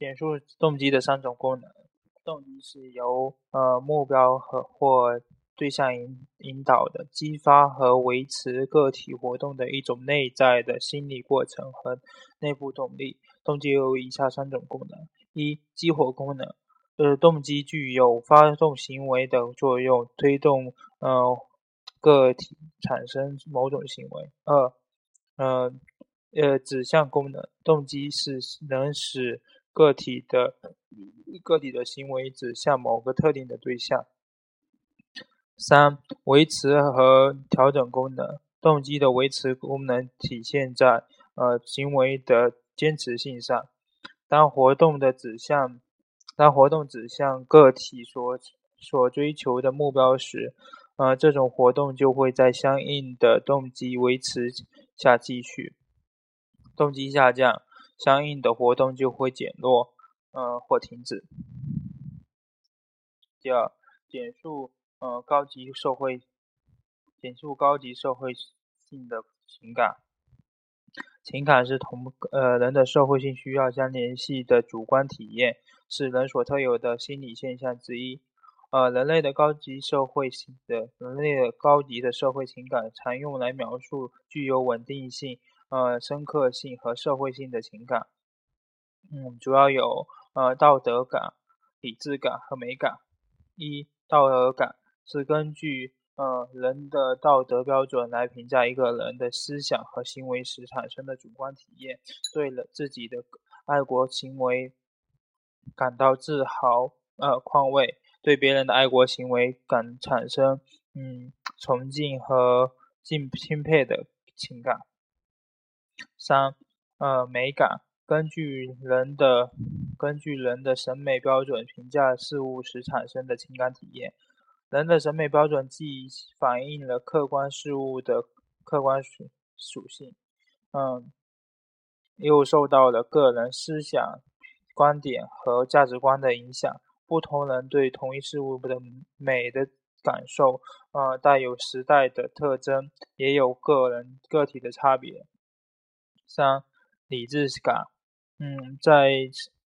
简述动机的三种功能。动机是由呃目标和或对象引引导的，激发和维持个体活动的一种内在的心理过程和内部动力。动机有以下三种功能：一、激活功能，呃，动机具有发动行为的作用，推动呃个体产生某种行为。二、呃呃指向功能，动机是能使个体的个体的行为指向某个特定的对象。三、维持和调整功能，动机的维持功能体现在呃行为的坚持性上。当活动的指向当活动指向个体所所追求的目标时，呃这种活动就会在相应的动机维持下继续。动机下降，相应的活动就会减弱，呃或停止。第二，简述呃高级社会，简述高级社会性的情感。情感是同呃人的社会性需要相联系的主观体验，是人所特有的心理现象之一。呃，人类的高级社会性的人类的高级的社会情感，常用来描述具有稳定性。呃，深刻性和社会性的情感，嗯，主要有呃道德感、理智感和美感。一、道德感是根据呃人的道德标准来评价一个人的思想和行为时产生的主观体验，对了自己的爱国行为感到自豪呃宽慰，对别人的爱国行为感产生嗯崇敬和敬钦佩的情感。三，呃，美感，根据人的根据人的审美标准评价事物时产生的情感体验。人的审美标准既反映了客观事物的客观属属性，嗯，又受到了个人思想观点和价值观的影响。不同人对同一事物的美的感受，呃，带有时代的特征，也有个人个体的差别。三、理智感，嗯，在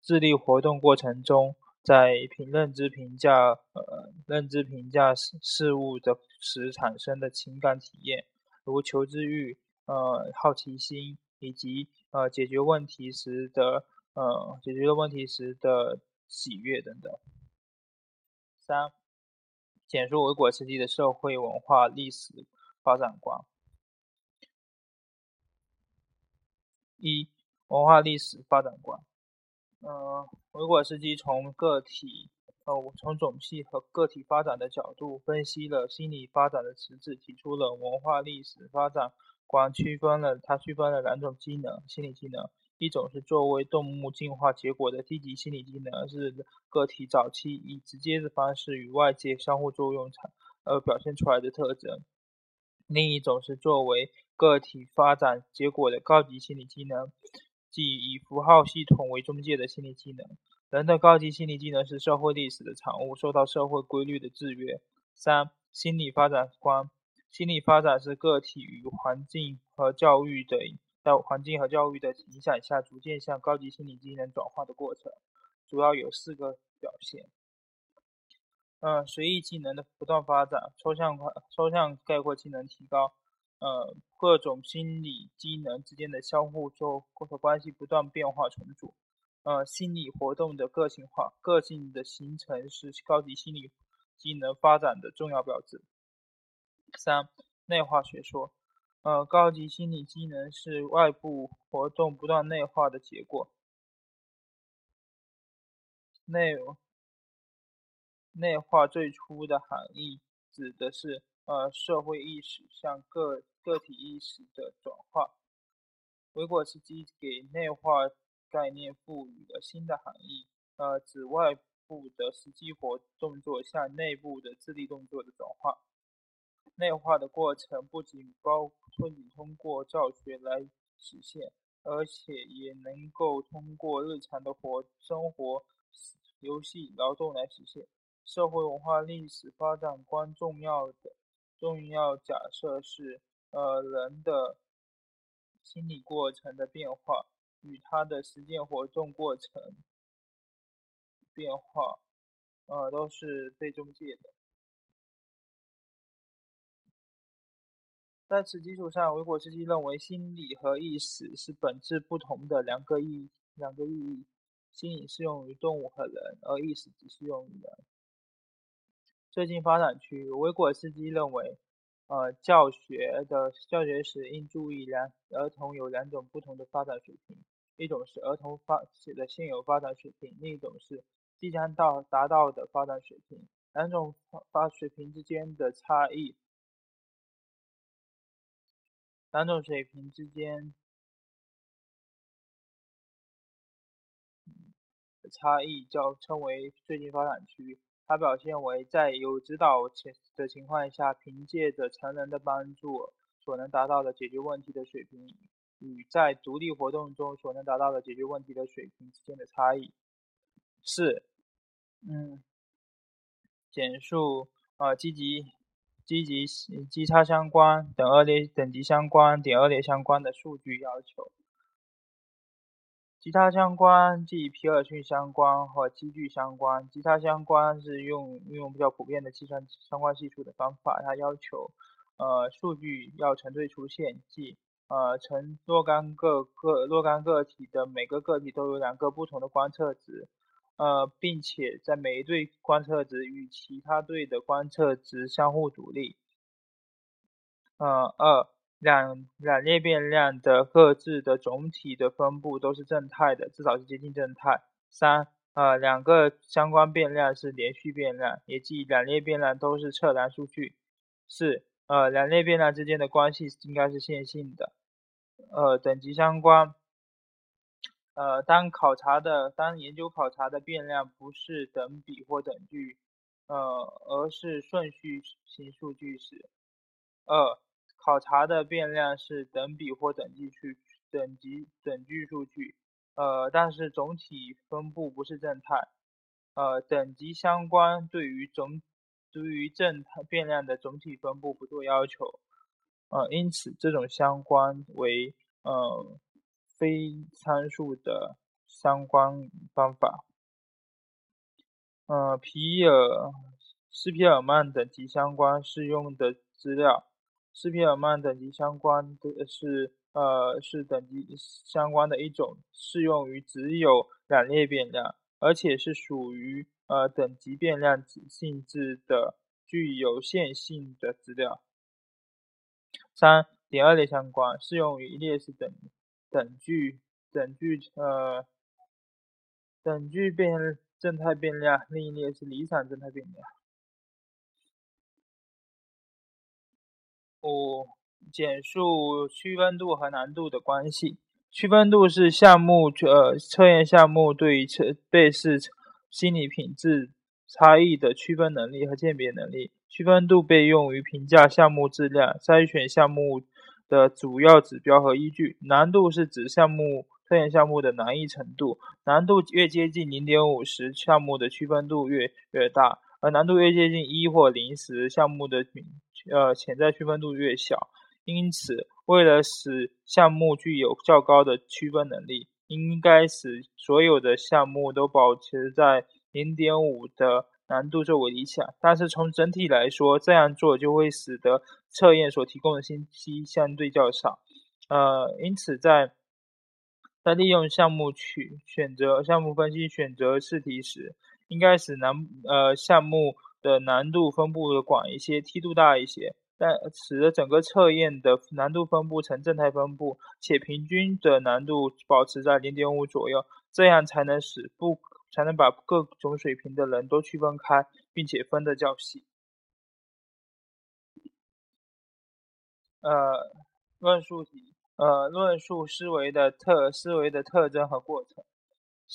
智力活动过程中，在评认知评价呃认知评价事事物的时产生的情感体验，如求知欲、呃好奇心以及呃解决问题时的呃解决问题时的喜悦等等。三、简述维果斯基的社会文化历史发展观。一、文化历史发展观。嗯，维果斯基从个体、呃，从种系和个体发展的角度分析了心理发展的实质，提出了文化历史发展观，区分了他区分了两种机能：心理机能，一种是作为动物进化结果的低级心理机能，是个体早期以直接的方式与外界相互作用产而表现出来的特征；另一种是作为个体发展结果的高级心理机能，即以符号系统为中介的心理机能。人的高级心理机能是社会历史的产物，受到社会规律的制约。三、心理发展观：心理发展是个体与环境和教育的在环境和教育的影响下，逐渐向高级心理机能转化的过程，主要有四个表现。嗯，随意技能的不断发展，抽象化、抽象概括技能提高。呃，各种心理机能之间的相互作或者关系不断变化重组。呃，心理活动的个性化、个性的形成是高级心理机能发展的重要标志。三、内化学说。呃，高级心理机能是外部活动不断内化的结果。内内化最初的含义指的是呃社会意识向个个体意识的转化，维果斯基给内化概念赋予了新的含义，呃，指外部的实际活动作向内部的智力动作的转化。内化的过程不仅包不仅通过教学来实现，而且也能够通过日常的活生活、游戏、劳动来实现。社会文化历史发展观重要的重要假设是。呃，人的心理过程的变化与他的实践活动过程变化，呃，都是被中介的。在此基础上，维果斯基认为心理和意识是本质不同的两个意两个意义。心理适用于动物和人，而意识只适用于人。最近发展区，维果斯基认为，呃，教学的教学时应注意两儿童有两种不同的发展水平，一种是儿童发起的现有发展水平，另一种是即将到达到的发展水平。两种发水平之间的差异。两种水平之间差异叫称为最近发展区。它表现为在有指导情的情况下，凭借着成人的帮助所能达到的解决问题的水平，与在独立活动中所能达到的解决问题的水平之间的差异。四，嗯，简述啊，积极。积极基差相关等恶劣等级相关点恶劣相关的数据要求。吉他相关即皮尔逊相关和积聚相关。吉他相关是用运用比较普遍的计算相关系数的方法，它要求呃数据要成对出现，即呃成若干个个若干个体的每个个体都有两个不同的观测值。呃，并且在每一对观测值与其他对的观测值相互独立。呃，二两两列变量的各自的总体的分布都是正态的，至少是接近正态。三，呃，两个相关变量是连续变量，也即两列变量都是测量数据。四，呃，两列变量之间的关系应该是线性的。呃，等级相关。呃，当考察的当研究考察的变量不是等比或等距，呃，而是顺序型数据时，二，考察的变量是等比或等距数等级等距数据，呃，但是总体分布不是正态，呃，等级相关对于总对于正态变量的总体分布不做要求，呃，因此这种相关为呃。非参数的相关方法，呃，皮尔斯皮尔曼等级相关适用的资料，斯皮尔曼等级相关的是呃是等级相关的一种适用于只有两列变量，而且是属于呃等级变量性质的具有线性的资料。三点二列相关适用于一列是等。等距等距呃等距变正态变量，另一列是离散正态变量。五、简述区分度和难度的关系。区分度是项目呃测验项目对于测被试心理品质差异的区分能力和鉴别能力。区分度被用于评价项目质量、筛选项目。的主要指标和依据，难度是指项目测验项目的难易程度，难度越接近零点五时，项目的区分度越越大，而难度越接近一或零时，项目的呃潜在区分度越小。因此，为了使项目具有较高的区分能力，应该使所有的项目都保持在零点五的。难度作为理想，但是从整体来说，这样做就会使得测验所提供的信息相对较少。呃，因此在在利用项目去选择项目分析选择试题时，应该使难呃项目的难度分布的广一些，梯度大一些，但使得整个测验的难度分布呈正态分布，且平均的难度保持在零点五左右，这样才能使不。才能把各种水平的人都区分开，并且分得较细。呃，论述题，呃，论述思维的特思维的特征和过程。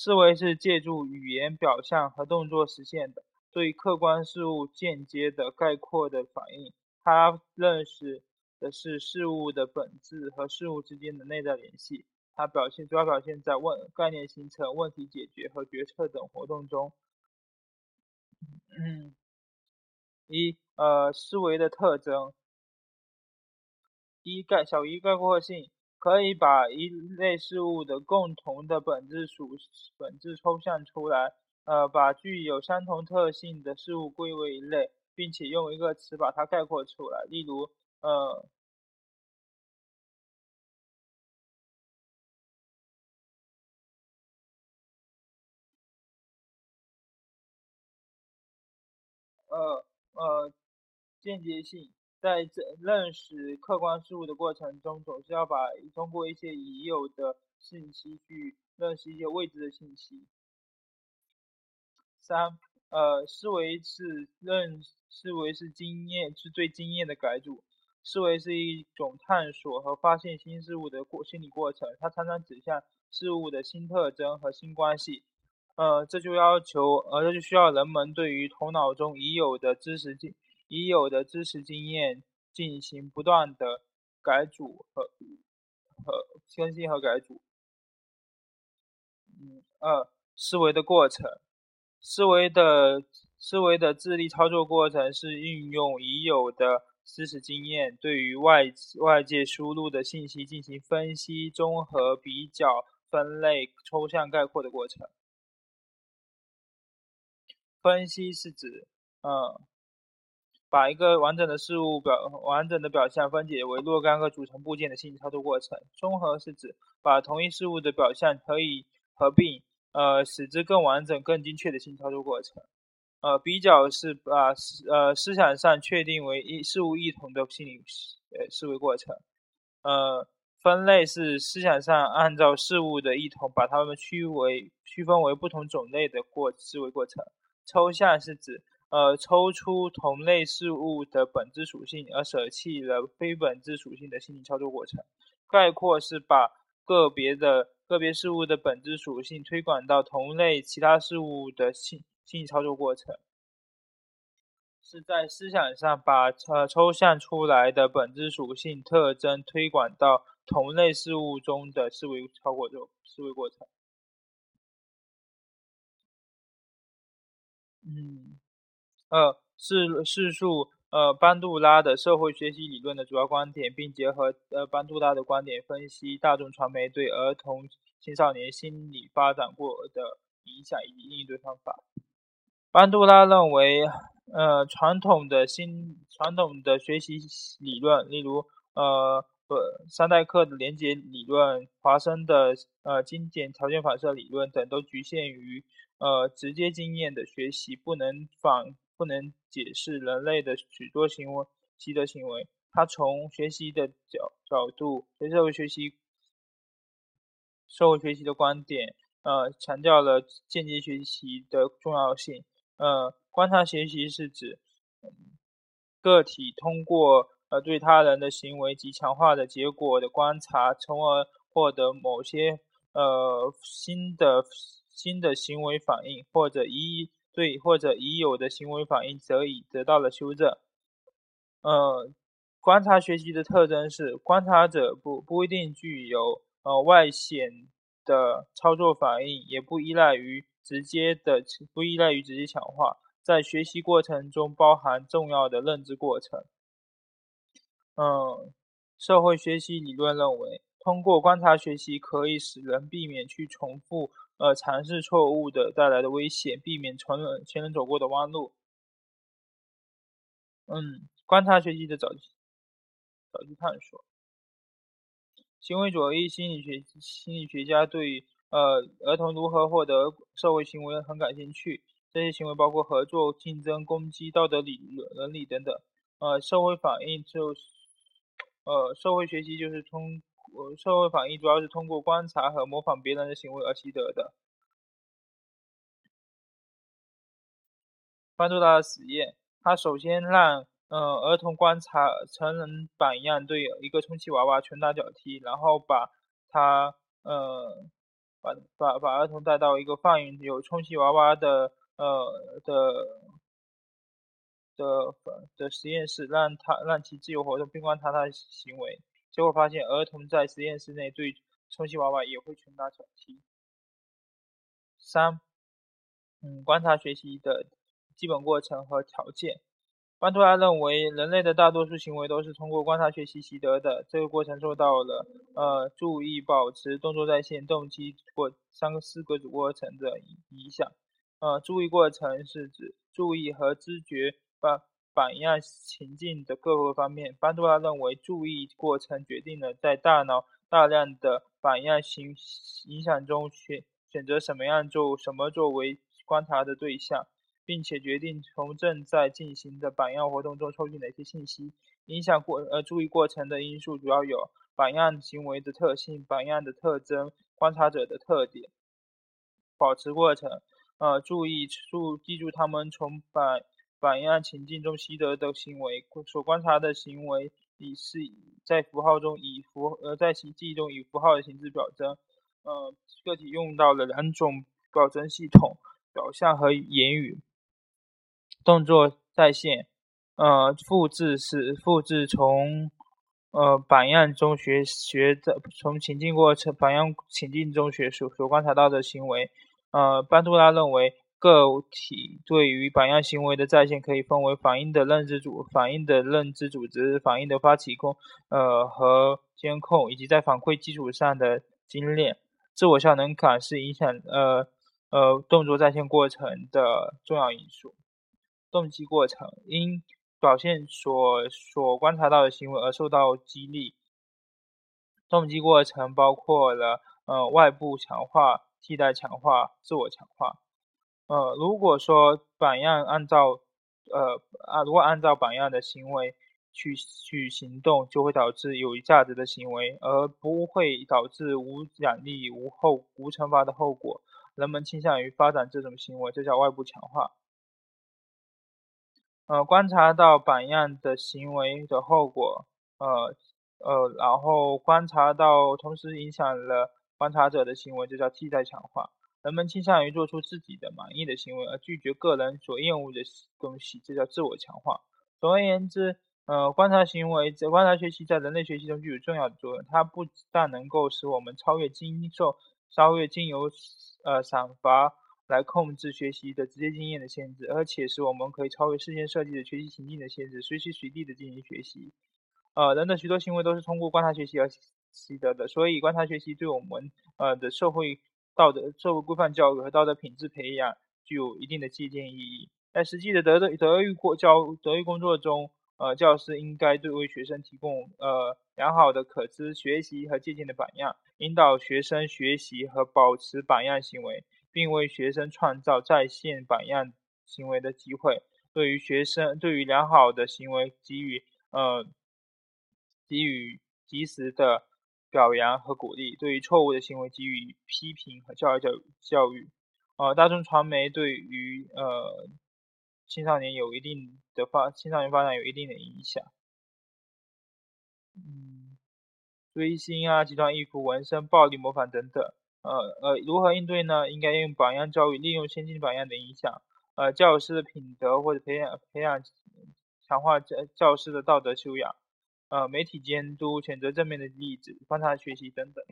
思维是借助语言表象和动作实现的，对客观事物间接的概括的反应。它认识的是事物的本质和事物之间的内在联系。它表现主要表现在问概念形成、问题解决和决策等活动中。一呃，思维的特征：一概小于概括性，可以把一类事物的共同的本质属本质抽象出来，呃，把具有相同特性的事物归为一类，并且用一个词把它概括出来。例如，呃，呃，呃，间接性，在这认识客观事物的过程中，总是要把通过一些已有的信息去认识一些未知的信息。三，呃，思维是认思维是经验是最经验的改组，思维是一种探索和发现新事物的过心理过程，它常常指向事物的新特征和新关系，呃，这就要求，呃，这就需要人们对于头脑中已有的知识进已有的知识经验进行不断的改组和和更新和改组。嗯，二，思维的过程。思维的思维的智力操作过程是运用已有的知识经验，对于外外界输入的信息进行分析、综合、比较、分类、抽象概括的过程。分析是指，嗯，把一个完整的事物表完整的表象分解为若干个组成部件的信息操作过程。综合是指把同一事物的表象可以合并。呃，使之更完整、更精确的新操作过程。呃，比较是把思呃思想上确定为一事物异同的心理呃思维过程。呃，分类是思想上按照事物的异同，把它们区为区分为不同种类的过思维过程。抽象是指呃抽出同类事物的本质属性，而舍弃了非本质属性的心理操作过程。概括是把个别的。个别事物的本质属性推广到同类其他事物的信信息操作过程，是在思想上把呃抽象出来的本质属性特征推广到同类事物中的思维操作思维过程。嗯，二是叙述。呃，班杜拉的社会学习理论的主要观点，并结合呃班杜拉的观点分析大众传媒对儿童青少年心理发展过的影响以及应对方法。班杜拉认为，呃，传统的新传统的学习理论，例如呃呃三代课的连结理论、华生的呃精简条件反射理论等，都局限于呃直接经验的学习，不能仿。不能解释人类的许多行为习得行为。他从学习的角角度，社会学习、社会学习的观点，呃，强调了间接学习的重要性。呃，观察学习是指个体通过呃对他人的行为及强化的结果的观察，从而获得某些呃新的新的行为反应，或者一。对或者已有的行为反应则已得到了修正。呃，观察学习的特征是，观察者不不一定具有呃外显的操作反应，也不依赖于直接的不依赖于直接强化，在学习过程中包含重要的认知过程。嗯，社会学习理论认为，通过观察学习可以使人避免去重复。呃，尝试错误的带来的危险，避免前人前人走过的弯路。嗯，观察学习的早期早期探索。行为主义心理学心理学家对呃儿童如何获得社会行为很感兴趣。这些行为包括合作、竞争、攻击、道德理伦理等等。呃，社会反应就是呃社会学习就是通。我社会反应主要是通过观察和模仿别人的行为而习得的。班杜拉的实验，他首先让嗯儿童观察成人榜样对一个充气娃娃拳打脚踢，然后把他嗯把把把儿童带到一个放有充气娃娃的呃的的的实验室，让他让其自由活动并观察他的行为。结果发现，儿童在实验室内对充气娃娃也会拳打脚踢。三，嗯，观察学习的基本过程和条件。班图拉认为，人类的大多数行为都是通过观察学习习得的。这个过程受到了呃注意、保持、动作在线、动机或三个四个主过程的影响。呃，注意过程是指注意和知觉榜样情境的各个方面。班杜拉认为，注意过程决定了在大脑大量的榜样形影响中选选择什么样做什么作为观察的对象，并且决定从正在进行的榜样活动中抽取哪些信息。影响过呃注意过程的因素主要有榜样行为的特性、榜样的特征、观察者的特点、保持过程。呃，注意注记住他们从榜榜样情境中习得的行为，所观察的行为以是在符号中以符呃在其记忆中以符号的形式表征。呃，个体用到了两种表征系统：表象和言语。动作再现，呃，复制是复制从呃榜样中学学的，从情境过程榜样情境中学所所观察到的行为。呃，班杜拉认为，个体对于榜样行为的再现可以分为反应的认知组、反应的认知组织、反应的发起控呃和监控，以及在反馈基础上的精炼。自我效能感是影响呃呃动作再现过程的重要因素。动机过程因表现所所观察到的行为而受到激励。动机过程包括了呃外部强化。替代强化、自我强化。呃，如果说榜样按照呃啊，如果按照榜样的行为去去行动，就会导致有价值的行为，而不会导致无奖励、无后无惩罚的后果。人们倾向于发展这种行为，这叫外部强化。呃，观察到榜样的行为的后果，呃呃，然后观察到同时影响了。观察者的行为就叫替代强化。人们倾向于做出自己的满意的行为，而拒绝个人所厌恶的东西，这叫自我强化。总而言之，呃，观察行为在观察学习在人类学习中具有重要的作用。它不但能够使我们超越经受、超越经由呃赏罚来控制学习的直接经验的限制，而且使我们可以超越事先设计的学习情境的限制，随时随地的进行学习。呃，人的许多行为都是通过观察学习而。习得的，所以观察学习对我们呃的社会道德、社会规范教育和道德品质培养具有一定的借鉴意义。在实际的德德德育过教德育工作中，呃，教师应该对为学生提供呃良好的可知学习和借鉴的榜样，引导学生学习和保持榜样行为，并为学生创造在线榜样行为的机会。对于学生，对于良好的行为给予呃给予及时的。表扬和鼓励，对于错误的行为给予批评和教育教育教育。呃，大众传媒对于呃青少年有一定的发青少年发展有一定的影响。嗯，追星啊，极端衣服、纹身、暴力模仿等等。呃呃，如何应对呢？应该用榜样教育，利用先进榜样的影响，呃，教师的品德或者培养培养强化教教师的道德修养。呃，媒体监督、选择正面的例子、观察学习等等。